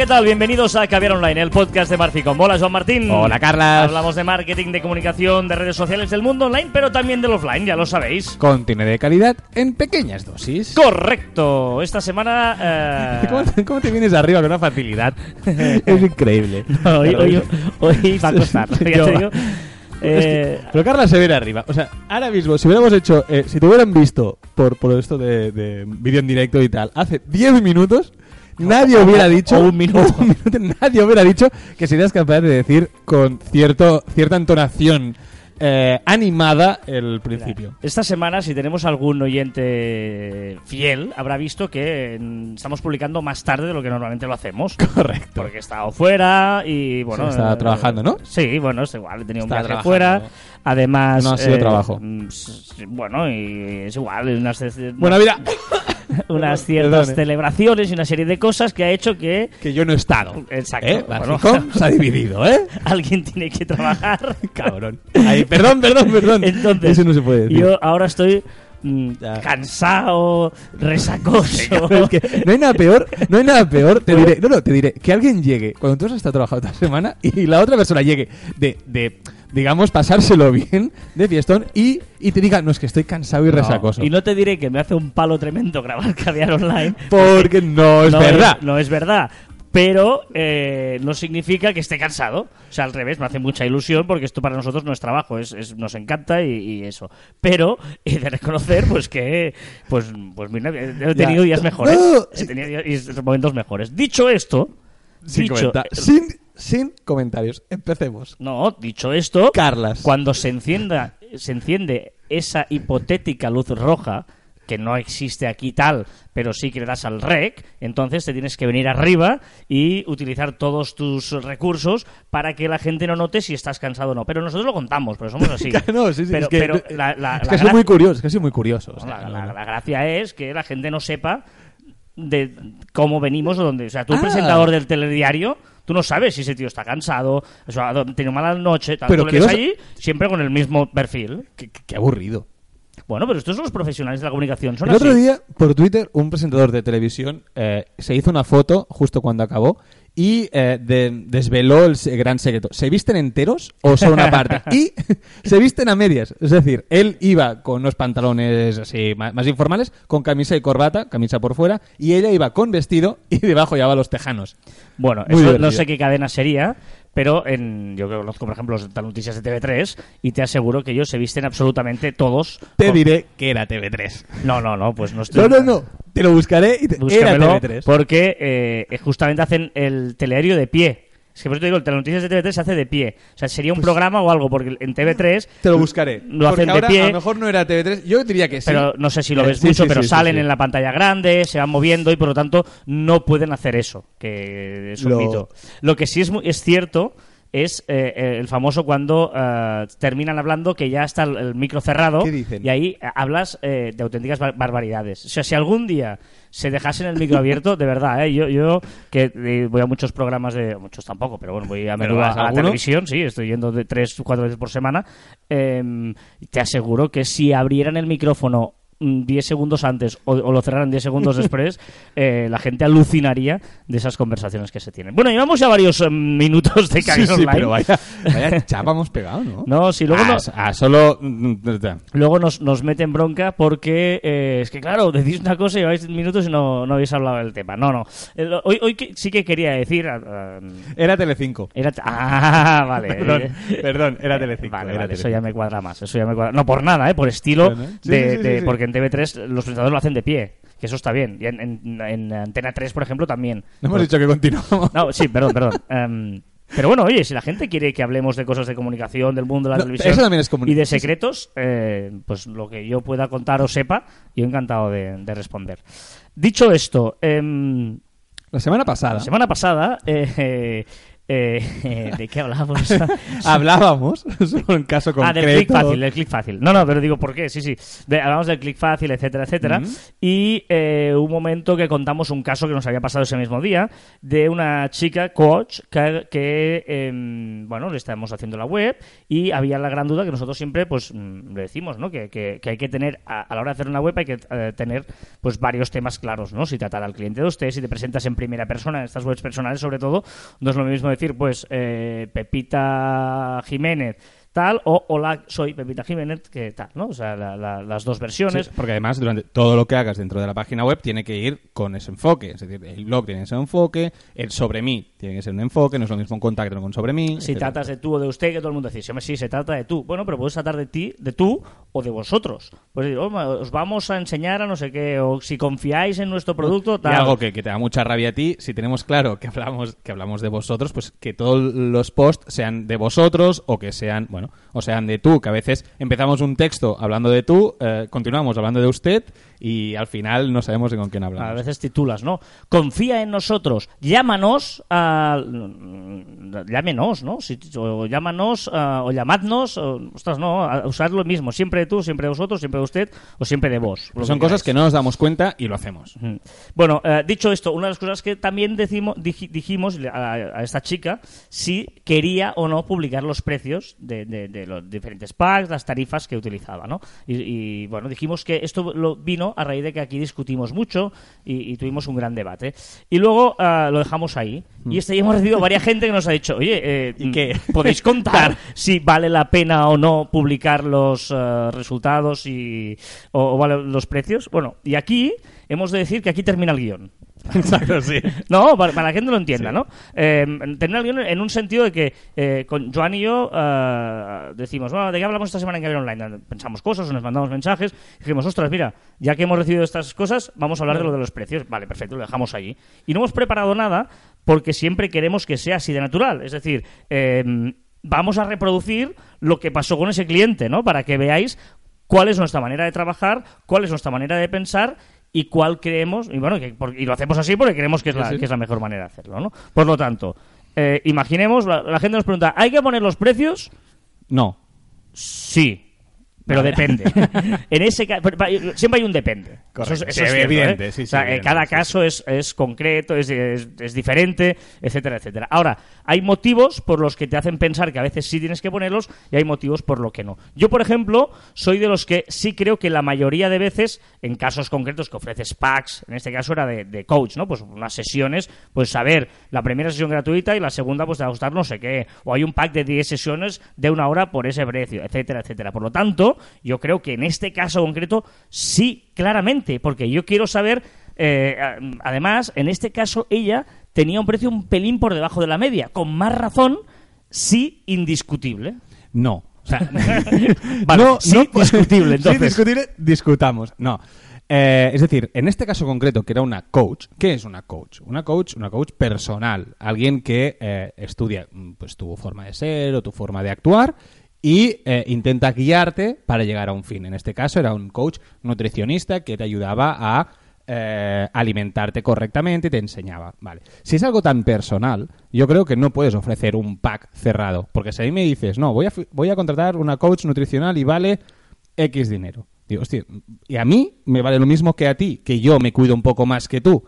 ¿qué tal? Bienvenidos a Caviar Online, el podcast de Marficom. Hola, Joan Martín. Hola, Carlas. Hablamos de marketing, de comunicación, de redes sociales del mundo online, pero también del offline, ya lo sabéis. Contenido de calidad en pequeñas dosis. Correcto. Esta semana... eh, ¿Cómo, te- cómo te vienes arriba con una facilidad? es increíble. hoy, hoy, hoy va a costar, ya te digo. Eh, Pero Carla se viene arriba. O sea, ahora mismo, si hubiéramos hecho, eh, si te hubieran visto por, por esto de, de vídeo en directo y tal, hace 10 minutos, nadie hubiera dicho. un minuto. un minuto, nadie hubiera dicho que serías capaz de decir con cierto, cierta entonación eh, animada el principio. Esta semana, si tenemos algún oyente fiel, habrá visto que mm, estamos publicando más tarde de lo que normalmente lo hacemos. Correcto. Porque he estado fuera y bueno. Sí, estaba eh, trabajando, ¿no? Sí, bueno, es igual, he tenido un Estaba viaje fuera. Además. No ha sido trabajo. mm, Bueno, y es igual, unas, Buena vida. unas ciertas Perdone. celebraciones y una serie de cosas que ha hecho que. Que yo no he estado. Exacto. ¿Eh? Bueno, se ha dividido, ¿eh? alguien tiene que trabajar. Cabrón. Ay, perdón, perdón, perdón. Entonces, Eso no se puede decir. yo ahora estoy mm, cansado, resacoso. Es que no hay nada peor, no hay nada peor, te diré, no, no, te diré, que alguien llegue, cuando tú has estado trabajando esta semana, y la otra persona llegue de, de digamos, pasárselo bien, de fiestón, y, y te diga, no, es que estoy cansado y resacoso. No, y no te diré que me hace un palo tremendo grabar caviar online. Porque no es no verdad. no es verdad. Pero eh, no significa que esté cansado. O sea, al revés, me hace mucha ilusión porque esto para nosotros no es trabajo, es, es- nos encanta y, y eso. Pero he de reconocer pues que pues, pues mira, he tenido días mejores. No, he tenido días- momentos mejores. Dicho esto, dicho, comenta- sin, sin comentarios. Empecemos. no, dicho esto, Carlas. cuando se encienda, se enciende esa hipotética luz roja, que no existe aquí tal, pero sí que le das al rec, entonces te tienes que venir arriba y utilizar todos tus recursos para que la gente no note si estás cansado o no. Pero nosotros lo contamos, pero somos así. no, sí, sí, pero es que, pero la, la- es la soy muy curioso, es que soy muy curioso. o sea, la- gracia es que la gente no sepa de cómo venimos o dónde. O sea, tú, Ah. presentador del telediario, tú no sabes si ese tío está cansado, o sea, ha tenido mala noche, tal. Pero tú le ves quiero allí siempre con el mismo perfil. Qué, aburrido. Bueno, pero estos son los profesionales de la comunicación. Son El otro día, por Twitter, un presentador de televisión eh, se hizo una foto justo cuando acabó y eh, de- desveló el gran secreto. ¿Se visten enteros o solo una parte? y se visten a medias. Es decir, él iba con unos pantalones así más, informales, con camisa y corbata, camisa por fuera, y ella iba con vestido y debajo llevaba los tejanos. Bueno, Muy eso divertido. no sé qué cadena sería, pero en, yo conozco, por ejemplo, las noticias de TV3 y te aseguro que ellos se visten absolutamente todos. Te con- diré que era TV3. No, no, no, pues no estoy. No, no, no. Te lo buscaré y te... era Búscamelo, TV3. porque eh, justamente hacen el teleario de pie. Es que por eso te digo, el Telenoticias de TV3 se hace de pie. O sea, sería un programa o algo, porque en TV3... Te lo buscaré. Lo hacen de ahora pie. a lo mejor no era TV3. Yo diría que sí. Pero no sé si lo Eh, ves sí, mucho, sí, pero sí, salen en la pantalla grande, se van moviendo y por lo tanto no pueden hacer eso, que es un Lo- mito. Lo que sí es, es cierto es eh, eh, el famoso cuando eh, terminan hablando que ya está el, el micro cerrado ¿Qué dicen? y ahí hablas eh, de auténticas bar- barbaridades. O sea, si algún día se dejasen el micro abierto, de verdad, ¿eh? yo, yo que voy a muchos programas de... Muchos tampoco, pero bueno, voy a ¿Pero menudo a, a a la televisión, sí, estoy yendo de tres o cuatro veces por semana. em, te aseguro que si abrieran el micrófono 10 segundos antes o, o lo cerraran 10 segundos después, eh, la gente alucinaría de esas conversaciones que se tienen. Bueno, llevamos ya varios em, minutos de Sí, Cabina sí, Online. pero vaya, vaya chapa hemos pegado, ¿no? No, sí, luego, ah, no- ah, solo... luego nos, nos meten bronca porque eh, es que, claro, decís una cosa y lleváis minutos y no, no habéis hablado del tema. No, no. El- hoy, hoy que- sí que quería decir... ah, ah, Era Telecinco. era, ah, vale. Perdón, perdón, era Telecinco. Vale, era vale, eso ya me cuadra más. Eso ya me cuadra. No por nada, ¿eh? Por estilo sí, de, sí, sí, de- sí. porque en TV3 los presentadores lo hacen de pie, que eso está bien. Y en, en- en Antena 3, por ejemplo, también. No hemos dicho que continuamos. No, sí, perdón, perdón. Em, pero bueno, oye, si la gente quiere que hablemos de cosas de comunicación, del mundo de la No, televisión eso también es y de secretos, eh, pues lo que yo pueda contar o sepa, yo encantado de, de responder. Dicho esto, em, La semana pasada. la semana pasada eh, eh, ¿de qué hablábamos? Hablábamos sobre un caso concreto. Ah, del clic fácil, del clic fácil. No, no, pero digo, ¿por qué? Sí, sí. De- hablamos del clic fácil, etcétera, etcétera. Y eh, un momento que contamos un caso que nos había pasado ese mismo día de una chica, coach, que, que, em, bueno, le estábamos haciendo la web y había la gran duda que nosotros siempre, pues, mm, le decimos, ¿no? Que, que- que hay que tener, a, a la hora de hacer una web, hay que eh, tener, pues, varios temas claros, ¿no? Si tratar al cliente de usted, si te presentas en primera persona, en estas webs personales, sobre todo, no es lo mismo decir, pues, eh, Pepita Jiménez, tal, o hola, soy Pepita Jiménez, que tal, ¿no? O sea, la- la- las dos versiones. Sí, porque además durante todo lo que hagas dentro de la página web tiene que ir con ese enfoque. Es decir, el blog tiene ese enfoque, el sobre mí tiene que ser un enfoque, no es lo mismo un contacto con sobre mí. Si etcétera. tratas de tú o de usted, que todo el mundo dice, sí, se trata de tú. Bueno, pero puedes tratar de ti, de tú o de vosotros. Pues decir, "Hombre, os vamos a enseñar a no sé qué, o si confiáis en nuestro producto, Y tal. algo que, que te da mucha rabia a ti, si tenemos claro que hablamos, que hablamos de vosotros, pues que todos los posts sean de vosotros o que sean, bueno, o sean de tú, que a veces empezamos un texto hablando de tú, eh, continuamos hablando de usted y al final no sabemos de con quién A hablamos. veces titulas, ¿no? Confía en nosotros, llámanos a... Llámenos, ¿no? Si- o llámanos ah, o llamadnos, o- ostras, no, a usar lo mismo, siempre de tú, siempre de vosotros, siempre de usted o siempre de vos. Son que cosas que no nos damos cuenta y lo hacemos. Bueno, eh, dicho esto, una de las cosas que también decimos, dij- dijimos a, a esta chica si quería o no publicar los precios de, de- de los diferentes packs, las tarifas que utilizaba, ¿no? Y, y, bueno, dijimos que esto lo vino a raíz de que aquí discutimos mucho y, y tuvimos un gran debate. Y luego ah, lo dejamos ahí. Y este hemos recibido varias gente que nos ha dicho, oye, eh, ¿Y qué? ¿podéis contar si vale la pena o no publicar los eh, resultados y, o, o vale los precios? Bueno, y aquí hemos de decir que aquí termina el guion. Exacto, sí. No, para, para que la gente lo entienda, ¿no? Eh, el guion en un sentido de que eh, con Joan y yo eh, decimos, bueno, ¿de qué hablamos esta semana en Gabriel Online? Pensamos cosas o nos mandamos mensajes. Dijimos, ostras, mira, ya que hemos recibido estas cosas, vamos a hablar de lo de los precios. Vale, perfecto, lo dejamos allí. Y no hemos preparado nada porque siempre queremos que sea así de natural. Es decir, eh, vamos a reproducir lo que pasó con ese cliente, ¿no? Para que veáis cuál es nuestra manera de trabajar, cuál es nuestra manera de pensar y cuál creemos, y bueno, que por- y lo hacemos así porque creemos que es, la, Sí, sí. que es la mejor manera de hacerlo, ¿no? Por lo tanto, eh, imaginemos, la, la gente nos pregunta, ¿hay que poner los precios? No. Sí. Pero Vale. depende. en ese siempre hay un depende. Correcto. Eso, es- Sí, eso es cierto, evidente, sí, sí, O sea, evidente, cada caso es, es concreto, es, es- diferente, etcétera, etcétera. Ahora, hay motivos por los que te hacen pensar que a veces sí tienes que ponerlos y hay motivos por lo que no. Yo, por ejemplo, soy de los que sí creo que la mayoría de veces, en casos concretos que ofreces packs, en este caso era de, de coach, ¿no? Pues unas sesiones, pues saber la primera sesión gratuita y la segunda, pues te va a gustar no sé qué. O hay un pack de 10 sesiones de una hora por ese precio, etcétera, etcétera. Por lo tanto, yo creo que en este caso concreto sí, claramente, porque yo quiero saber, eh, además, en este caso ella tenía un precio un pelín por debajo de la media, con más razón, sí, indiscutible. No. O sea, Vale, sí, discutible, entonces. Sí, discutible, discutamos. No. Eh, es decir, en este caso concreto, que era una coach, ¿qué es una coach? Una coach, una coach personal, alguien que eh, estudia mm, pues tu forma de ser o tu forma de actuar y eh, intenta guiarte para llegar a un fin. En este caso era un coach nutricionista que te ayudaba a eh, alimentarte correctamente y te enseñaba. Vale. Si es algo tan personal, yo creo que no puedes ofrecer un pack cerrado. Porque si a mí me dices, no, voy a, voy a contratar una coach nutricional y vale X dinero. Digo, hostia, y a mí me vale lo mismo que a ti, que yo me cuido un poco más que tú.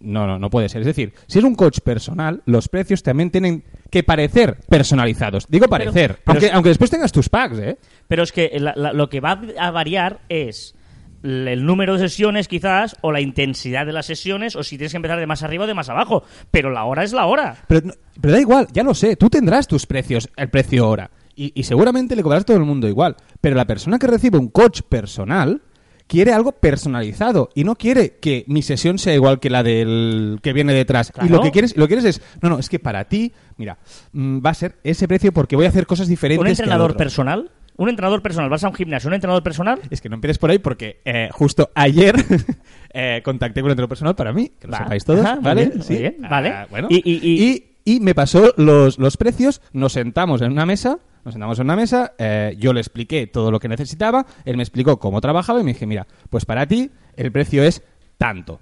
No, no, no puede ser. Es decir, si es un coach personal, los precios también tienen que parecer personalizados. Digo parecer, pero aunque, es- aunque después tengas tus packs, ¿eh? Pero es que la- la- lo que va a variar es el número de sesiones quizás o la intensidad de las sesiones o si tienes que empezar de más arriba o de más abajo. Pero la hora es la hora. Pero, da igual, ya lo sé, tú tendrás tus precios, el precio hora. Y, y seguramente le cobrarás todo el mundo igual. Pero la persona que recibe un coach personal quiere algo personalizado y no quiere que mi sesión sea igual que la del que viene detrás. Y lo que quieres, lo quieres es, no, no, es que para ti, mira, mm, va a ser ese precio porque voy a hacer cosas diferentes. ¿Un que entrenador otro. personal? ¿Un entrenador personal? ¿Vas a un gimnasio? ¿Un entrenador personal? Es que no empieces por ahí porque eh, justo ayer eh, contacté con un entrenador personal para mí, que lo Va. sepáis todos, Ajá, ¿vale? bien, muy bien, vale. Ah, bueno. Y- y- y- y- y me pasó los, los precios, nos sentamos en una mesa, nos sentamos en una mesa, eh, yo le expliqué todo lo que necesitaba, él me explicó cómo trabajaba y me dije, mira, pues para ti el precio es tanto.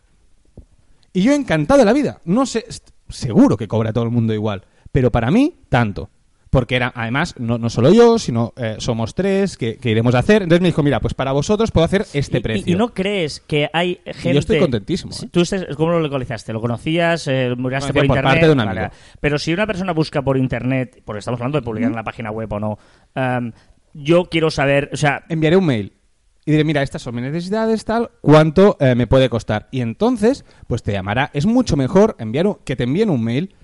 Y yo encantado de la vida. No sé, seguro que cobra todo el mundo igual. pero para mí, tanto. Porque era, además, no, no solo yo, sino eh, somos tres que, que iremos a hacer. Entonces me dijo, mira, pues para vosotros puedo hacer este Y- precio. Y, y no crees que hay gente... yo estoy contentísimo, Si ¿eh? ¿Tú cómo lo localizaste? ¿Lo conocías? Eh, ¿Miraste por, por internet? parte de un Vale. amigo. Pero si una persona busca por internet, porque estamos hablando de publicar en la página web o no, em, yo quiero saber, o sea, enviaré un mail y diré, mira, estas son mis necesidades, tal, ¿cuánto eh, me puede costar? Y entonces, pues te llamará. Es mucho mejor enviar un- que te envíen un mail,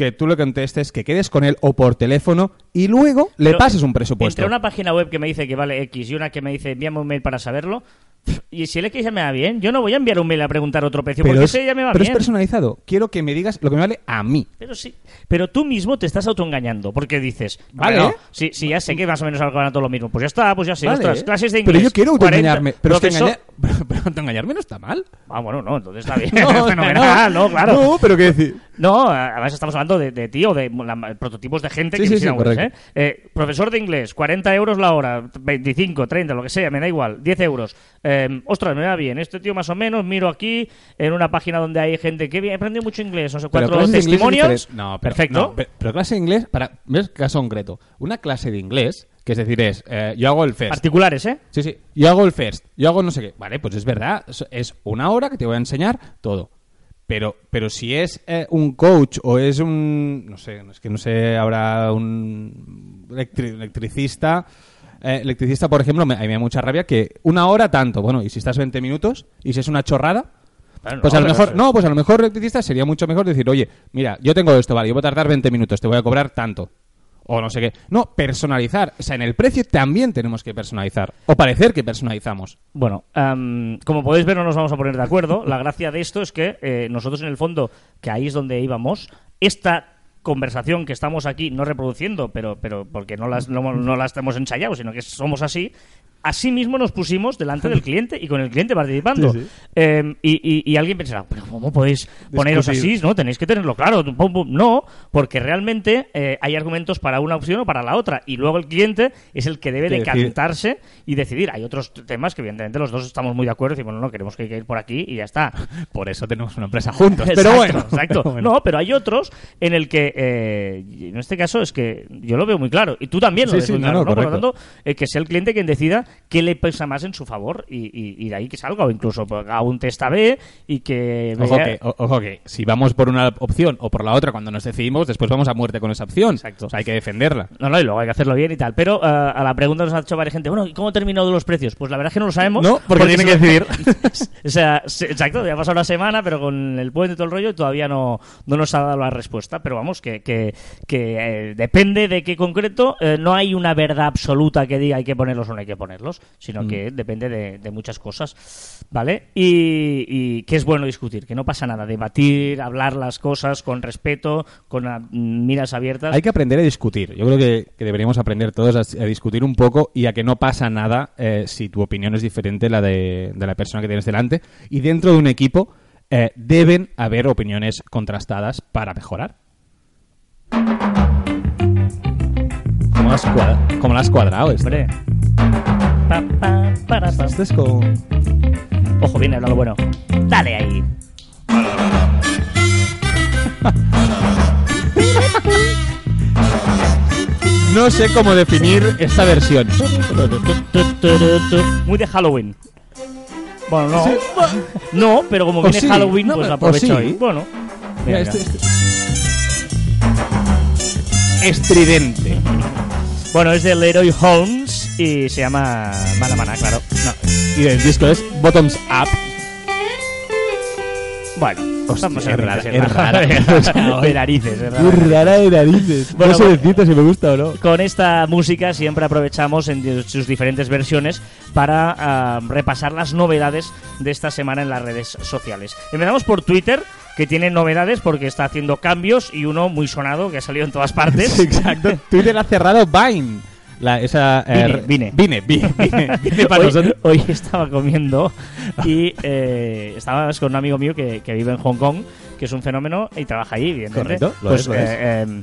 que tú le contestes, que quedes con él o por teléfono y luego le Pero pases un presupuesto. Entre una página web que me dice que vale X y una que me dice envíame un mail para saberlo, y si el X ya me va bien, yo no voy a enviar un mail a preguntar otro precio porque es, ese ya me va pero es personalizado. Quiero que me digas lo que me vale a mí. Pero sí, pero tú mismo te estás autoengañando porque dices, Vale. no, si, si ya sé que más o menos algo todo lo mismo, pues ya está, pues ya sé, Vale. ostras, clases de inglés. Pero yo quiero 40, autoengañarme. Pero es que engañar- pero, pero autoengañarme no está mal. Ah, bueno, no, entonces está bien, No, fenomenal, no, claro. No, pero qué decir. No, además estamos hablando de, de ti o de la- prototipos de gente Sí, que sí, sí, webs. ¿eh? Eh, Profesor de inglés, 40 euros la hora, 25, 30, lo que sea, me da igual, 10 euros. Eh, ostras, me da bien, este tío más o menos, miro aquí en una página donde hay gente que he aprendido mucho inglés, no sé, cuatro testimonios. No, pero- Perfecto. no, pero, pero clase de inglés, para ver caso concreto. Una clase de inglés, que es decir, es, eh, yo hago el first. Particulares, ¿eh? Sí, sí. Yo hago el first. Yo hago no sé qué. Vale, pues es verdad. Es- una hora que te voy a enseñar todo. Pero, pero si es eh, un coach o es un. No sé, es que no sé, habrá un electri- electricista. eh, electricista, por ejemplo, me, a mí me da mucha rabia que una hora tanto. Bueno, y si estás 20 minutos y si es una chorrada. Bueno, Pues no, a lo mejor, no, pues a lo mejor electricista sería mucho mejor decir, oye, mira, yo tengo esto, vale, yo voy a tardar 20 minutos, te voy a cobrar tanto. O no sé qué. No, personalizar. O sea, en el precio también tenemos que personalizar. O parecer que personalizamos. Bueno, am, como podéis ver, no nos vamos a poner de acuerdo. La gracia de esto es que eh, nosotros, en el fondo, que ahí es donde íbamos, esta conversación que estamos aquí no reproduciendo, pero, pero porque no las, no, no hemos ensayado, sino que somos así, así mismo nos pusimos delante del cliente y con el cliente participando. Sí, sí. Eh, y, y- y alguien pensará, pero ¿cómo podéis poneros Discutir. así? ¿no? Tenéis que tenerlo claro. No, porque realmente eh, hay argumentos para una opción o para la otra. Y luego el cliente es el que debe Que decide. decantarse y decidir. Hay otros temas que evidentemente los dos estamos muy de acuerdo y decimos, no, no, queremos que hay que ir por aquí y ya está. Por eso tenemos una empresa juntos. Exacto, pero bueno. Exacto. Pero bueno. No, pero hay otros en el que, eh, en este caso es que yo lo veo muy claro. Y tú también lo Sí, ves sí, muy no, claro. no, ¿no? Por lo tanto, eh, que sea el cliente quien decida qué le pesa más en su favor y, y- y de ahí que salga o incluso haga un test A-B y que... Ojo que, ojo que si vamos por una opción o por la otra cuando nos decidimos, después vamos a muerte con esa opción. Exacto. O sea, hay que defenderla. No, no, y luego hay que hacerlo bien y tal. Pero eh, a la pregunta nos ha hecho varias gente, bueno, ¿y cómo terminó de los precios? Pues la verdad es que no lo sabemos. No, porque tienen que decidir. o sea, se- exacto, ya ha pasado una semana, pero con el puente y todo el rollo todavía no, no nos ha dado la respuesta. Pero vamos, que, que, que, eh, depende de qué concreto, eh, no hay una verdad absoluta que diga hay que ponerlos o no hay que ponerlos, sino que depende de, de muchas cosas, ¿vale? Y, y que es bueno discutir, que no pasa nada, debatir, hablar las cosas con respeto, con miras abiertas. Hay que aprender a discutir. Yo creo que, que deberíamos aprender todos a, a discutir un poco y a que no pasa nada eh, si tu opinión es diferente a la de, de la persona que tienes delante. Y dentro de un equipo eh, deben haber opiniones contrastadas para mejorar. ¿Cómo lo has, cuadra- cómo lo has cuadrado esto? Hombre. Pa, pa, para, pa. Ojo, viene algo bueno. Dale ahí. No sé cómo definir esta versión. Muy de Halloween. Bueno, no. Sí. No, pero como O viene sí. Halloween, No, pues aprovecho sí. ahí. Bueno. Mira, este- este- Estridente. Bueno, es de Leroy Holmes y se llama Mana Mana, claro. No. Y el disco es Bottoms Up. Bueno, Hostia, vamos es a ver, rara, es rara. de narices, es rara. Rara de narices. Bueno, no sé decirte si me gusta o no. Con esta música siempre aprovechamos en sus diferentes versiones para ah, repasar las novedades de esta semana en las redes sociales. Empezamos por Twitter, que tiene novedades porque está haciendo cambios y uno muy sonado que ha salido en todas partes. Exacto. Twitter ha cerrado Vine. La, esa, eh, Vine, Vine. Vine, Vine, Vine para hoy, nosotros. hoy estaba comiendo y eh, estábamos con un amigo mío que, que vive en Hong Kong, que es un fenómeno y trabaja ahí, evidentemente. Correcto, lo pues es, lo eh,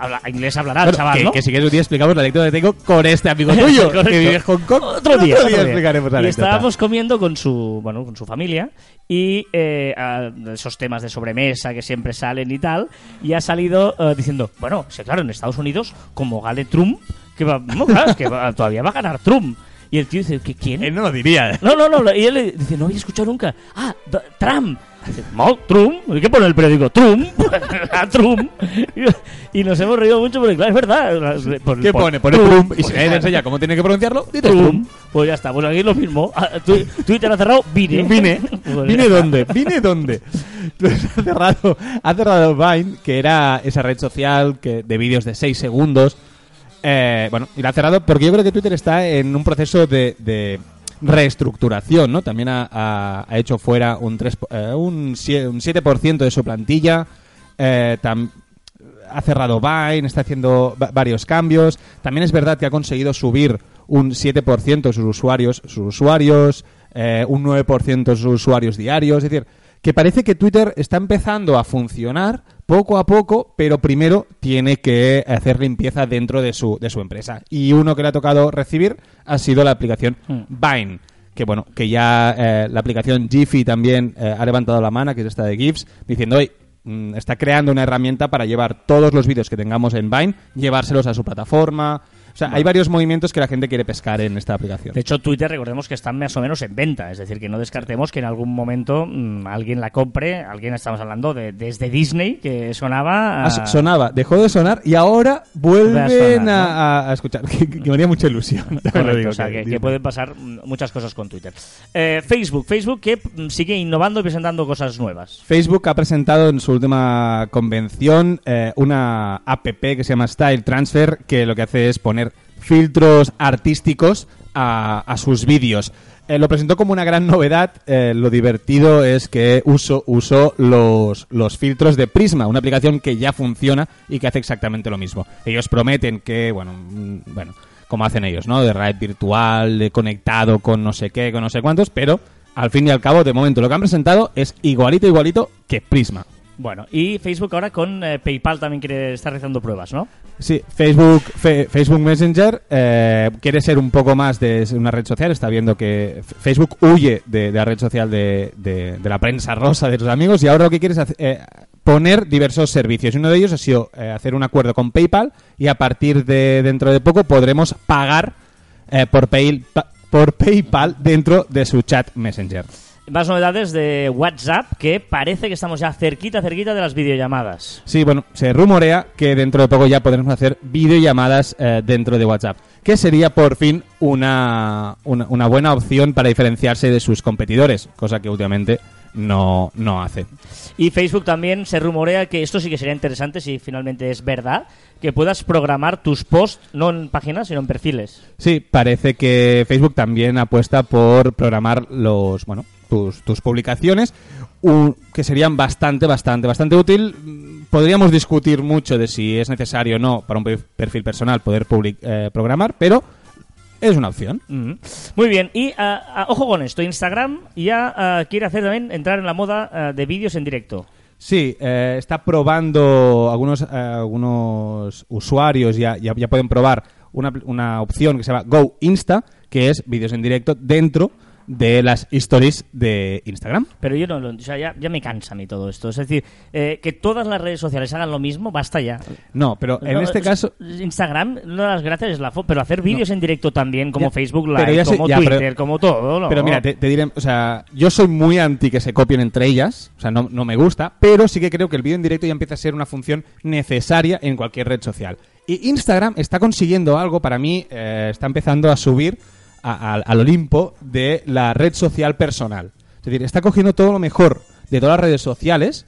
habla- inglés hablará el Bueno, chaval, que, ¿no? que si quieres un día explicamos la anécdota que tengo con este amigo tuyo, que vive en Hong Kong. Otro día, otro día. explicaremos la Y estábamos comiendo con su, bueno, con su familia y eh, a- esos temas de sobremesa que siempre salen y tal, y ha salido eh, diciendo, bueno, sí, claro, en Estados Unidos, como gane Trump, que va, no, claro, es que va- todavía va a ganar Trump. Y el tío dice, ¿qué, ¿quién? Él no lo diría. No, no, no. Y él le dice, no había escuchado nunca. Ah, Trump. Dice, No, Trump. ¿Y qué pone el periódico? Trump. A Trump. Y, y nos hemos reído mucho porque, claro, es verdad. Pon- ¿Qué pon- pone? Pone Trump. Y si Pues nadie te ya, enseña cómo tiene que pronunciarlo, dices Trump. Trump. Pues ya está. Pues aquí lo mismo. Ah, Twitter ha cerrado. Vine. Vine. Pues ¿Vine dónde? ¿Vine dónde? Pues ha cerrado, ha cerrado Vine, que era esa red social que, de vídeos de 6 segundos. Eh, bueno, y la ha cerrado porque yo creo que Twitter está en un proceso de, de reestructuración, ¿no? También ha, hecho fuera un, 3, eh, un, sie- un 7% de su plantilla. Eh, ha cerrado Vine, está haciendo va- varios cambios. También es verdad que ha conseguido subir un 7% sus usuarios, sus usuarios, eh, un 9% sus usuarios diarios. Es decir, que parece que Twitter está empezando a funcionar poco a poco, pero primero tiene que hacer limpieza dentro de su, de su empresa. Y uno que le ha tocado recibir ha sido la aplicación Hmm. Vine. Que bueno, que ya eh, la aplicación Jiffy también eh, ha levantado la mano, que es esta de GIFs, diciendo, oye, mm, está creando una herramienta para llevar todos los vídeos que tengamos en Vine, llevárselos a su plataforma. O sea, hay varios movimientos que la gente quiere pescar en esta aplicación. De hecho, Twitter, recordemos que están más o menos en venta. Es decir, que no descartemos que en algún momento mm, alguien la compre. Alguien, estamos hablando de desde Disney, que sonaba. a- Ah, sonaba, dejó de sonar y ahora Vuelve vuelven a sonar, a, a- a escuchar. Que, que me haría mucha ilusión. Correcto, digo, o sea, que pueden pasar muchas cosas con Twitter. Eh, Facebook, Facebook que mm, sigue innovando y presentando cosas nuevas. Facebook ha presentado en su última convención eh, una app que se llama Style Transfer, que lo que hace es poner filtros artísticos a, a sus vídeos. Eh, lo presentó como una gran novedad. eh, lo divertido es que uso, usó los, los filtros de Prisma, una aplicación que ya funciona y que hace exactamente lo mismo. Ellos prometen que, bueno, mm, bueno, como hacen ellos, ¿no? De red virtual, de conectado con no sé qué, con no sé cuántos, pero al fin y al cabo, de momento, lo que han presentado es igualito, igualito que Prisma. Bueno, y Facebook ahora con eh, PayPal también quiere estar realizando pruebas, ¿no? Sí, Facebook, Facebook Messenger eh, quiere ser un poco más de una red social. Está viendo que Facebook huye de, la red social de, la prensa rosa de sus amigos y ahora lo que quiere es hace- eh, poner diversos servicios. Uno de ellos ha sido eh, hacer un acuerdo con PayPal y a partir de dentro de poco podremos pagar eh, por, Pay- pa- por PayPal dentro de su chat Messenger. Más novedades de WhatsApp que parece que estamos ya cerquita, cerquita de las videollamadas. Sí, bueno, se rumorea que dentro de poco ya podremos hacer videollamadas eh, dentro de WhatsApp, que sería por fin una, una, una buena opción para diferenciarse de sus competidores, cosa que últimamente no, no hace. Y Facebook también se rumorea que esto sí que sería interesante si finalmente es verdad, que puedas programar tus posts no en páginas, sino en perfiles. Sí, parece que Facebook también apuesta por programar los, bueno, tus, tus publicaciones, un- que serían bastante, bastante, bastante útil. Podríamos discutir mucho de si es necesario o no para un per- perfil personal poder public- eh, programar, pero es una opción. Mm. Muy bien, y ah, ah, ojo con esto, Instagram ya ah, quiere hacer también entrar en la moda de vídeos en directo. Sí, eh, está probando algunos, eh, algunos usuarios ya, ya, ya pueden probar una, una opción que se llama Go Insta, que es vídeos en directo dentro de las stories de Instagram. Pero yo no lo, o sea, ya, ya me cansa a mí todo esto. Es decir, eh, que todas las redes sociales hagan lo mismo, basta ya. No, pero en No, este es- caso... Instagram, una de las gracias es la foto, pero hacer vídeos en directo también, como Ya, Facebook Live, como ya, pero- Twitter, como todo. ¿no? Pero mira, te, te diré, o sea, yo soy muy anti que se copien entre ellas, o sea, no, no me gusta, pero sí que creo que el vídeo en directo ya empieza a ser una función necesaria en cualquier red social. Y Instagram está consiguiendo algo, para mí, eh, está empezando a subir al Olimpo de la red social personal. Es decir, está cogiendo todo lo mejor de todas las redes sociales,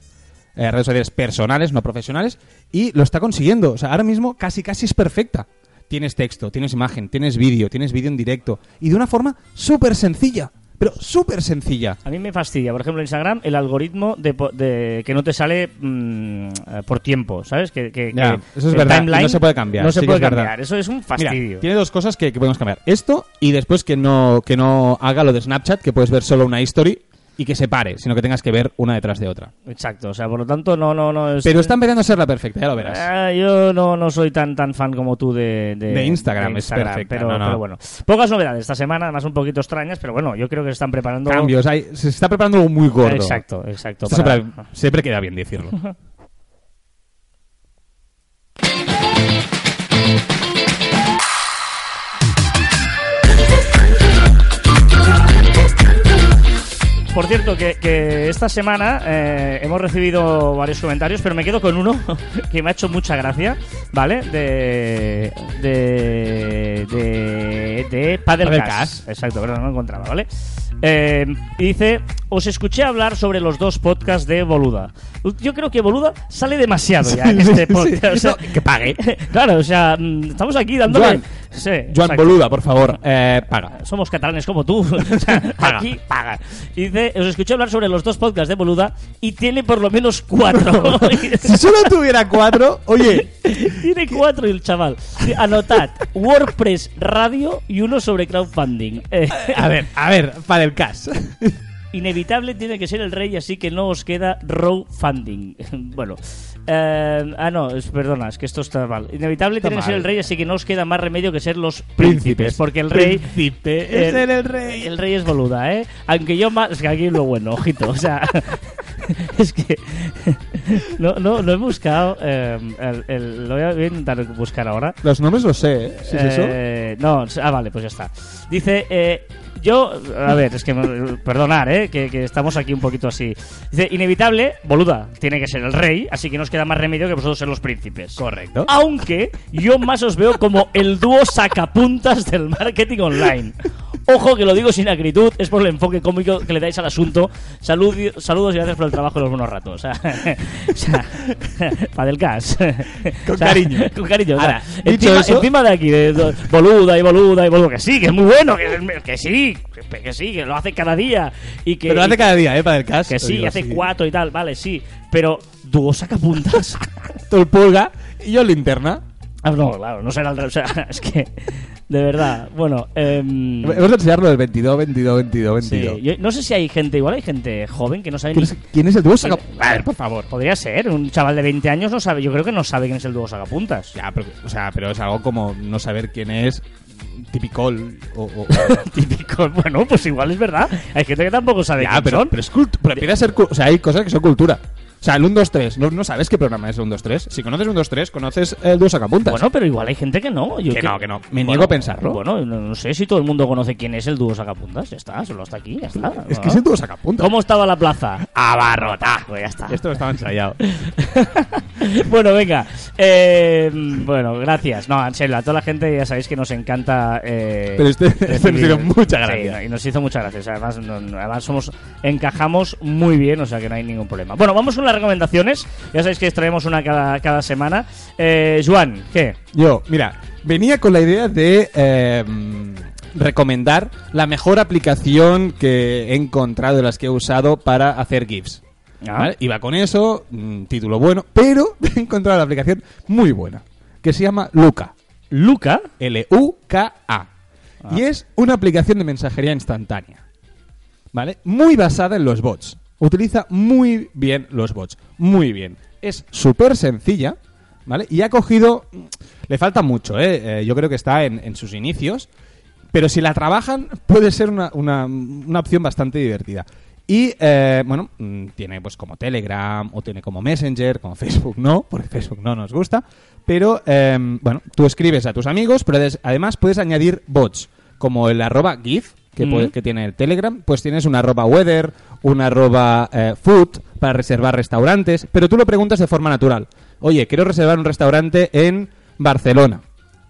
eh, redes sociales personales, no profesionales, y lo está consiguiendo. O sea, ahora mismo casi casi es perfecta. Tienes texto, tienes imagen, tienes vídeo, tienes vídeo en directo, y de una forma súper sencilla, pero súper sencilla. A mí me fastidia, por ejemplo, en Instagram, el algoritmo de, que no te sale mm, eh, por tiempo, ¿sabes? Que, que- Ya, que eso es verdad, no se puede cambiar, No se sí puede es verdad. cambiar, eso es un Mira, fastidio. tiene dos cosas que, que podemos cambiar. Esto y después que no, que no haga lo de Snapchat, que puedes ver solo una history y que se pare, sino que tengas que ver una detrás de otra. Exacto, o sea, por lo tanto, no, no, no. Es, Pero está empezando a ser la perfecta, ya lo verás. Ah, yo no, no soy tan tan fan como tú de, De Instagram, es perfecta, pero, no, no. pero bueno. Pocas novedades esta semana, además un poquito extrañas, pero bueno, yo creo que se están preparando. Cambios, hay- se está preparando algo muy gordo. Exacto, exacto. Para- siempre, siempre queda bien decirlo. Por cierto, que, que esta semana eh, hemos recibido varios comentarios, pero me quedo con uno que me ha hecho mucha gracia, ¿vale? De. de. de. de Padelcast. Exacto, perdón, no lo encontraba, ¿vale? Eh, y dice: Os escuché hablar sobre los dos podcasts de Boluda. Yo creo que Boluda sale demasiado ya en este podcast. sí. o sea, No, que pague. Claro, o sea, mm, estamos aquí dándole. Joan, Sí, Joan exacto. Boluda, por favor, eh, paga. Somos catalanes como tú. O sea, Paga. Aquí paga. Y dice, os escuché hablar sobre los dos podcasts de Boluda y tiene por lo menos cuatro. Si solo tuviera cuatro, oye, tiene cuatro el chaval. Anotad, WordPress Radio y uno sobre crowdfunding. Eh, a ver, a ver, para el cash. Inevitable tiene que ser el rey, así que no os queda row funding. bueno. eh, ah, no, perdona, es que esto está mal. Inevitable Está tiene que ser el rey, así que no os queda más remedio que ser los príncipes. Porque el rey. Príncipe, es el- el rey. El rey es boluda, ¿eh? Aunque yo más. Es que aquí es lo bueno, ojito. O sea. es que. No, no, no he buscado. eh, el- el- lo voy a, intentar buscar ahora. Los nombres los sé, ¿eh? ¿Sí es eso? Eh, no, ah, vale, pues ya está. Dice, eh, yo, a ver, es que, perdonar, ¿eh? Que, que estamos aquí un poquito así. Dice, inevitable, boluda, tiene que ser el rey, así que nos queda más remedio que vosotros ser los príncipes. Correcto. Aunque yo más os veo como el dúo sacapuntas del marketing online. Ojo que lo digo sin acritud, es por el enfoque cómico que le dais al asunto. Salud, saludos y gracias por el trabajo y los buenos ratos. O sea, o sea, Padelcas. Con cariño. Con cariño. Ahora, dicho encima, eso- encima de aquí, de- boluda y boluda y boluda, que sí, que es muy bueno, que, que sí, que, que sí, que lo hace cada día. Y que, Pero lo hace cada día, ¿eh? Para el cash. que sí, Digo, hace cuatro y tal, vale, sí. Pero dúo sacapuntas. Tú el pulga y yo linterna. Ah, no, claro, no será el rey. O sea, es que, de verdad, bueno. em, Hemos de enseñarlo del 22, 22, 22, sí, 22. yo no sé si hay gente, igual hay gente joven que no sabe ¿Quién ni. es, quién es el dúo saca... A ver, por favor. Podría ser, un chaval de 20 años no sabe, yo creo que no sabe quién es el dúo sacapuntas. Ya, pero, o sea, pero es algo como no saber quién es Tipicol o... o- Típico, bueno, pues igual es verdad. Hay gente que tampoco sabe ya, quién pero, son. pero es cultura. Pero empieza a ser... O sea, hay cosas que son cultura. O sea, el 1, 2, 3. ¿No, no sabes qué programa es el 1, 2, 3? Si conoces 1, 2, 3, conoces el dúo sacapuntas. Bueno, pero igual hay gente que no. Yo Que creo- no, que no. Me niego a pensarlo. Bueno, no, no sé si todo el mundo conoce quién es el dúo sacapuntas. Ya está, solo hasta aquí, ya está. es que es el dúo sacapuntas. ¿Cómo estaba la plaza? Abarrota. Pues ya está. Esto estaba ensayado. bueno, venga. Eh, bueno, gracias. No, serio, a toda la gente ya sabéis que nos encanta. eh, Pero este- este nos hizo mucha Sí, gracia. y nos hizo muchas gracias. Además, además somos encajamos muy bien, o sea que no hay ningún problema. Bueno, vamos con las recomendaciones. Ya sabéis que traemos una cada, cada semana. Eh, Juan, ¿qué? Yo, mira, venía con la idea de eh, recomendar la mejor aplicación que he encontrado de las que he usado para hacer GIFs. Ah. ¿Vale? Iba con eso, mm, título bueno, pero he encontrado la aplicación muy buena, que se llama Luca. Luca. L-U-K-A. Y es una aplicación de mensajería instantánea. ¿Vale? Muy basada en los bots. Utiliza muy bien los bots. Muy bien. Es súper sencilla. ¿Vale? Y ha cogido. Le falta mucho, ¿eh? Eh, Yo creo que está en, sus inicios. Pero si la trabajan, puede ser una, una- una opción bastante divertida. Y, eh, bueno, mm, tiene pues como Telegram o tiene como Messenger, como Facebook no, porque Facebook no nos gusta. Pero, eh, bueno, tú escribes a tus amigos, pero además puedes añadir bots, como el arroba GIF, que, Mm. que tiene el Telegram, pues tienes un arroba weather, un arroba eh, food para reservar restaurantes, pero tú lo preguntas de forma natural. Oye, quiero reservar un restaurante en Barcelona.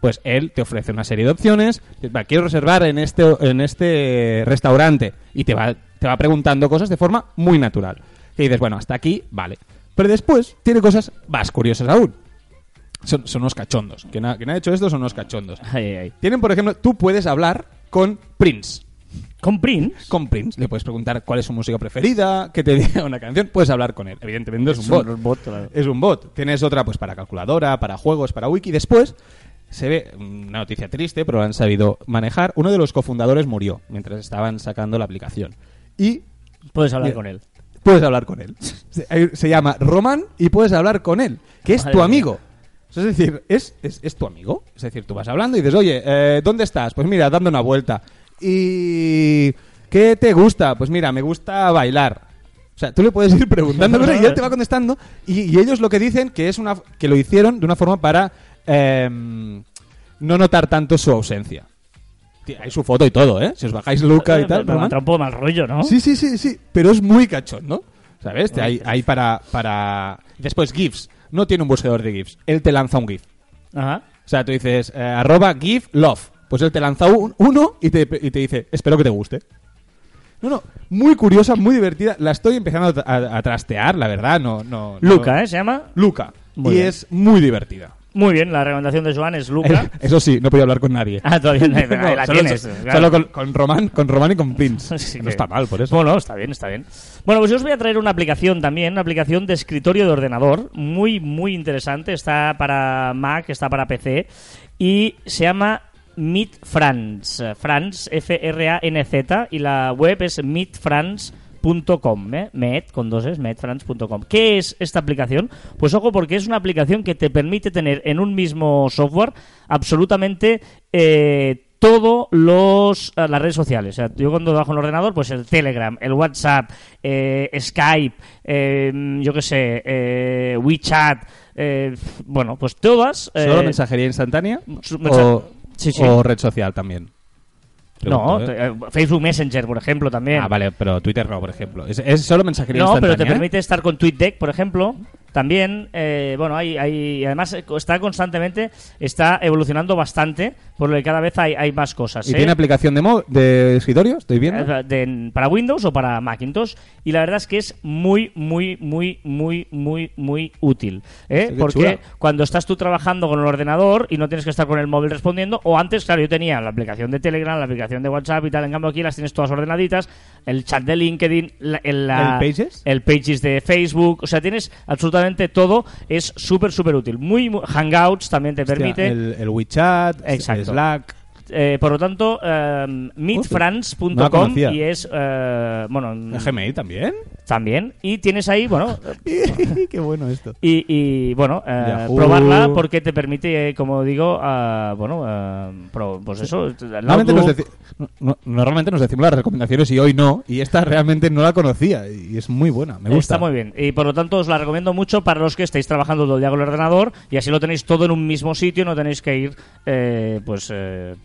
Pues él te ofrece una serie de opciones. dices, "Va, Quiero reservar en este, en este restaurante. Y te va, te va preguntando cosas de forma muy natural. Y dices, bueno, hasta aquí, vale. Pero después tiene cosas más curiosas aún. Son, son unos cachondos. Quien ha, quien ha hecho esto son unos cachondos. Ay, ay, ay. Tienen, por ejemplo, tú puedes hablar con Prince. ¿Con Prince? Con Prince. Le puedes preguntar cuál es su música preferida, que te diga una canción. Puedes hablar con él. Evidentemente es un bot. un bot, claro. Es un bot. Tienes otra pues para calculadora, para juegos, para wiki. Después se ve una noticia triste, pero lo han sabido manejar. Uno de los cofundadores murió mientras estaban sacando la aplicación. Y Puedes hablar con él. puedes hablar con él. Se, llama Roman y puedes hablar con él, que es Madre tu mía. amigo. Es decir, es, es, es tu amigo. Es decir, tú vas hablando y dices, oye, eh, ¿dónde estás? Pues mira, dando una vuelta. ¿Y qué te gusta? Pues mira, me gusta bailar. O sea, tú le puedes ir preguntando cosas y él te va contestando. Y, y ellos lo que dicen que es una que lo hicieron de una forma para em, no notar tanto su ausencia. Hay su foto y todo, ¿eh? Si os bajáis Luca y Eh, tal. Entra un poco mal rollo, ¿no? Sí, sí, sí, sí. Pero es muy cachón, ¿no? ¿Sabes? Te- Muy Hay, hay para, para... Después, GIFs. No tiene un buscador de GIFs. Él te lanza un GIF. Ajá. O sea, tú dices, eh, arroba GIF love. Pues él te lanza un- uno y te, y te dice, espero que te guste. No, no. Muy curiosa, muy divertida. La estoy empezando a, a- a trastear, la verdad. No, no, no- Luca, ¿eh? Se llama. Luca. Muy y bien. es muy divertida. Muy bien, la recomendación de Joan es Luca. Eso sí, no podía hablar con nadie. Ah, todavía no, ahí No, la solo, tienes. solo claro. con, con Román, con Román y con Prince. Sí no está mal, por eso. Bueno, está bien, está bien. Bueno, pues yo os voy a traer una aplicación también, una aplicación de escritorio de ordenador, muy, muy interesante. Está para Mac, está para PC y se llama Meet eh, Friends, F-R-A-N-Z, y la web es meetfriends.com, ¿eh? Met, con dos es, meetfriends.com. ¿Qué es esta aplicación? Pues ojo, porque es una aplicación que te permite tener en un mismo software absolutamente eh, todos los eh, las redes sociales. O sea, yo cuando bajo el ordenador, pues el Telegram, el WhatsApp, eh, Skype, eh, yo qué sé, eh, WeChat, bueno, pues todas. ¿Solo mensajería instantánea? mensa- o, Sí, sí. o red social también? No, Pregunto, ¿eh? te- eh, Facebook Messenger, por ejemplo, también. Ah, vale, pero Twitter no, por ejemplo. ¿Es, es solo mensajería No, pero te ¿eh? permite estar con TweetDeck, por ejemplo. También, eh, bueno, hay, hay, además eh, está constantemente, está evolucionando bastante, por lo que cada vez hay, hay más cosas. ¿Y ¿eh? tiene aplicación de, mo- de escritorio? ¿Estoy viendo? Eh, de- para Windows o para Macintosh y la verdad es que es muy muy muy muy muy muy útil ¿eh? Sí, porque chula. cuando estás tú trabajando con el ordenador y no tienes que estar con el móvil respondiendo o antes claro yo tenía la aplicación de Telegram la aplicación de WhatsApp y tal en cambio aquí las tienes todas ordenaditas el chat de LinkedIn la- el, la- ¿El Pages? el Pages de Facebook o sea tienes absolutamente todo es súper súper útil muy, muy- Hangouts también te Hostia, permite el, el WeChat, Exacto. Slack... Eh, por lo tanto, eh, no meetfriends.com conocía. y es, eh, bueno, ¿Gmail también? También. Y tienes ahí, bueno, Qué bueno esto. y, y, bueno, eh, probarla porque te permite, eh, como digo, ah, bueno, pro- pues eso, nos, no- normalmente nos decimos las recomendaciones y hoy no. Y esta realmente no la conocía. Y es muy buena, me gusta. Está muy bien. Y por lo tanto os la recomiendo mucho para los que estáis trabajando todo el día con el ordenador y así lo tenéis todo en un mismo sitio, no tenéis que ir eh, pues eh,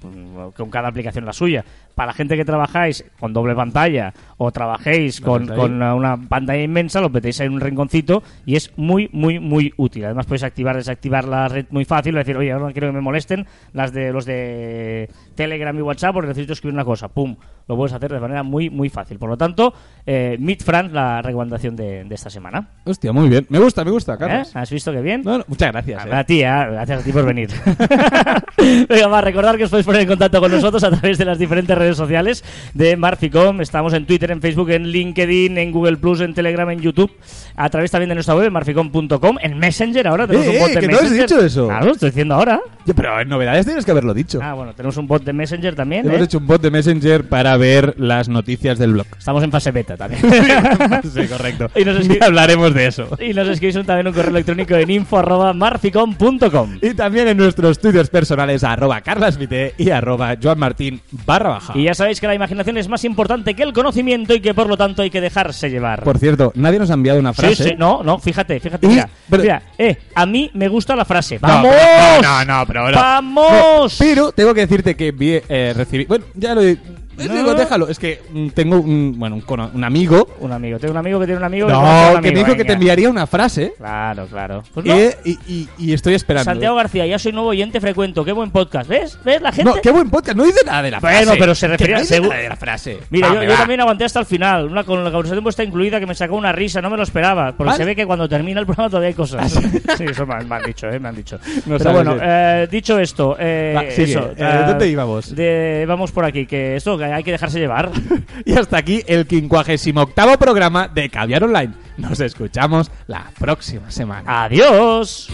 con cada aplicación la suya. Para la gente que trabajáis con doble pantalla o trabajéis con, con una, una pantalla inmensa, lo metéis en un rinconcito y es muy, muy, muy útil. Además podéis activar, desactivar la red muy fácil, decir, oye, ahora no quiero que me molesten las de los de Telegram y WhatsApp porque necesito escribir una cosa. ¡Pum! Lo puedes hacer de manera muy, muy fácil. Por lo tanto, eh, Meet Friends, la recomendación de, de esta semana. Hostia, muy bien. Me gusta, me gusta, ¿Eh? Carlos. ¿Has visto que bien? No, no, muchas gracias. eh. A ti, eh. gracias a ti por venir. Venga, va, recordar que os podéis poner en contacto con nosotros a través de las diferentes redes sociales de Marficom. Estamos en Twitter, en Facebook, en LinkedIn, en Google Plus, en Telegram, en YouTube. A través también de nuestra web, marficom.com. En Messenger ahora tenemos Eh, un bot eh, de que no has Messenger. dicho eso. Claro, lo estoy diciendo ahora. Pero en novedades tienes que haberlo dicho. Ah, bueno, tenemos un bot de Messenger también. Hemos ¿eh? hecho un bot de Messenger para ver las noticias del blog. Estamos en fase beta también. sí, correcto. Y nos hablaremos de eso. y nos escribís también un correo electrónico en info.marficom.com. Y también en nuestros twitters personales arroba carlasvite y arroba joanmartin barra baja. Y ya sabéis que la imaginación es más importante que el conocimiento y que por lo tanto hay que dejarse llevar. Por cierto, nadie nos ha enviado una frase. Sí, sí, no, no, fíjate, fíjate, Y- mira, pero- mira, eh, a mí me gusta la frase. No, ¡Vamos! pero- no, no, no, pero no. ¡Vamos! No, pero tengo que decirte que vi- eh, recibí. Bueno, ya lo he- No. digo, déjalo. Es que mm, tengo un, bueno, un, cono- un amigo. Un amigo, tengo un amigo que tiene un amigo que conoce a un No, que me dijo que te enviaría una frase. Claro, claro. Pues no. eh, y, y- y estoy esperando. Santiago García, ya soy nuevo oyente frecuento. Qué buen podcast. ¿Ves? ¿Ves la gente? No, qué buen podcast. No dice nada de la Bueno, frase. pero se refería- no de la frase. Mira, Va, yo, también aguanté hasta el final, una con la conversación vuestra incluida que me sacó una risa, no me lo esperaba, porque ¿Vale? se ve que cuando termina el programa todavía hay cosas. sí, eso me han, me han dicho, eh, me han dicho. No Pero bueno, eh, dicho esto, eh, Va, eso, Eh, ¿dónde íbamos? de- vamos por aquí, que esto que hay que dejarse llevar. Y hasta aquí el 58 programa de Caviar Online. Nos escuchamos la próxima semana. Adiós.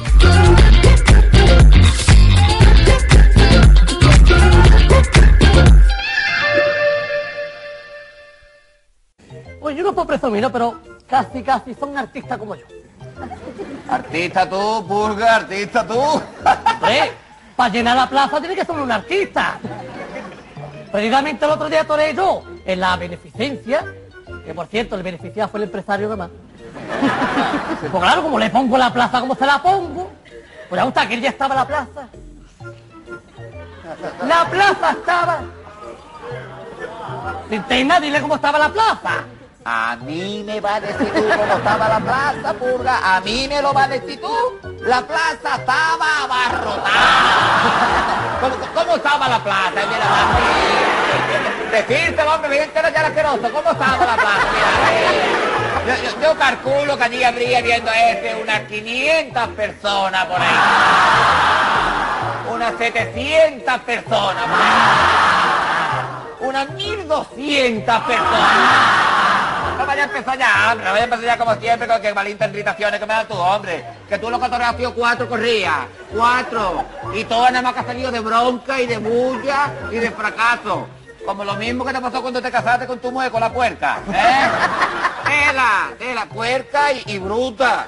Oye, yo no puedo presumir, ¿no? Pero casi, casi son artistas como yo. Artista tú, purga, artista tú. Hombre, para llenar la plaza tiene que ser un artista. Precisamente el otro día toré yo en la beneficencia, que por cierto, el beneficiado fue el empresario nada más. Pues claro, como le pongo la plaza como se la pongo, pues ya gusta que ya estaba la plaza. La plaza estaba. Linterna, dile cómo estaba la plaza. A mí me va a decir tú cómo estaba la plaza, purga. A mí me lo va a decir tú. La plaza estaba abarrotada. ¿Cómo, estaba la plaza? Mira, Decírselo, hombre, bien era ya asqueroso. ¿Cómo estaba la plaza? Yo, yo- yo calculo que allí habría viendo este unas 500 personas por ahí. Unas 700 personas por ahí. Unas 1200 personas. No vaya a empezar ya, hombre, no vaya a empezar ya como siempre con que malintas irritaciones que me da tu hombre. Que tú lo que has sido cuatro corrías, cuatro. Y todo nada más que ha salido de bronca y de bulla y de fracaso. Como lo mismo que te pasó cuando te casaste con tu mujer, con la puerca. ¿Eh? Tela, tela, puerca y, y bruta.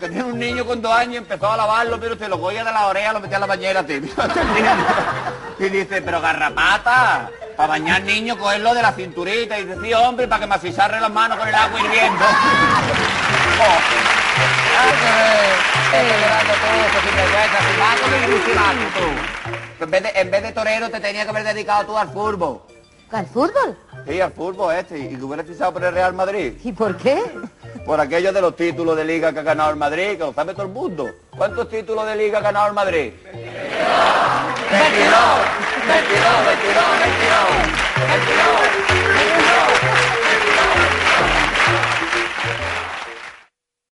Que tiene un niño con dos años y empezó a lavarlo, pero se lo cogía de la oreja, lo metía a la bañera, tío. Y dice, pero garrapata, para bañar niño, cogerlo de la cinturita. Y sí, hombre, para que me asisarre las manos con el agua hirviendo. Vez, de, en vez de torero te tenía que haber dedicado tú al fútbol. ¿Al fútbol? Sí, al fútbol este. Y que hubieras fichado por el Real Madrid. ¿Y por qué? Por aquello de los títulos de liga que ha ganado el Madrid, que lo sabe todo el mundo. ¿Cuántos títulos de liga ha ganado el Madrid? 22, 22, 22, 22, 22,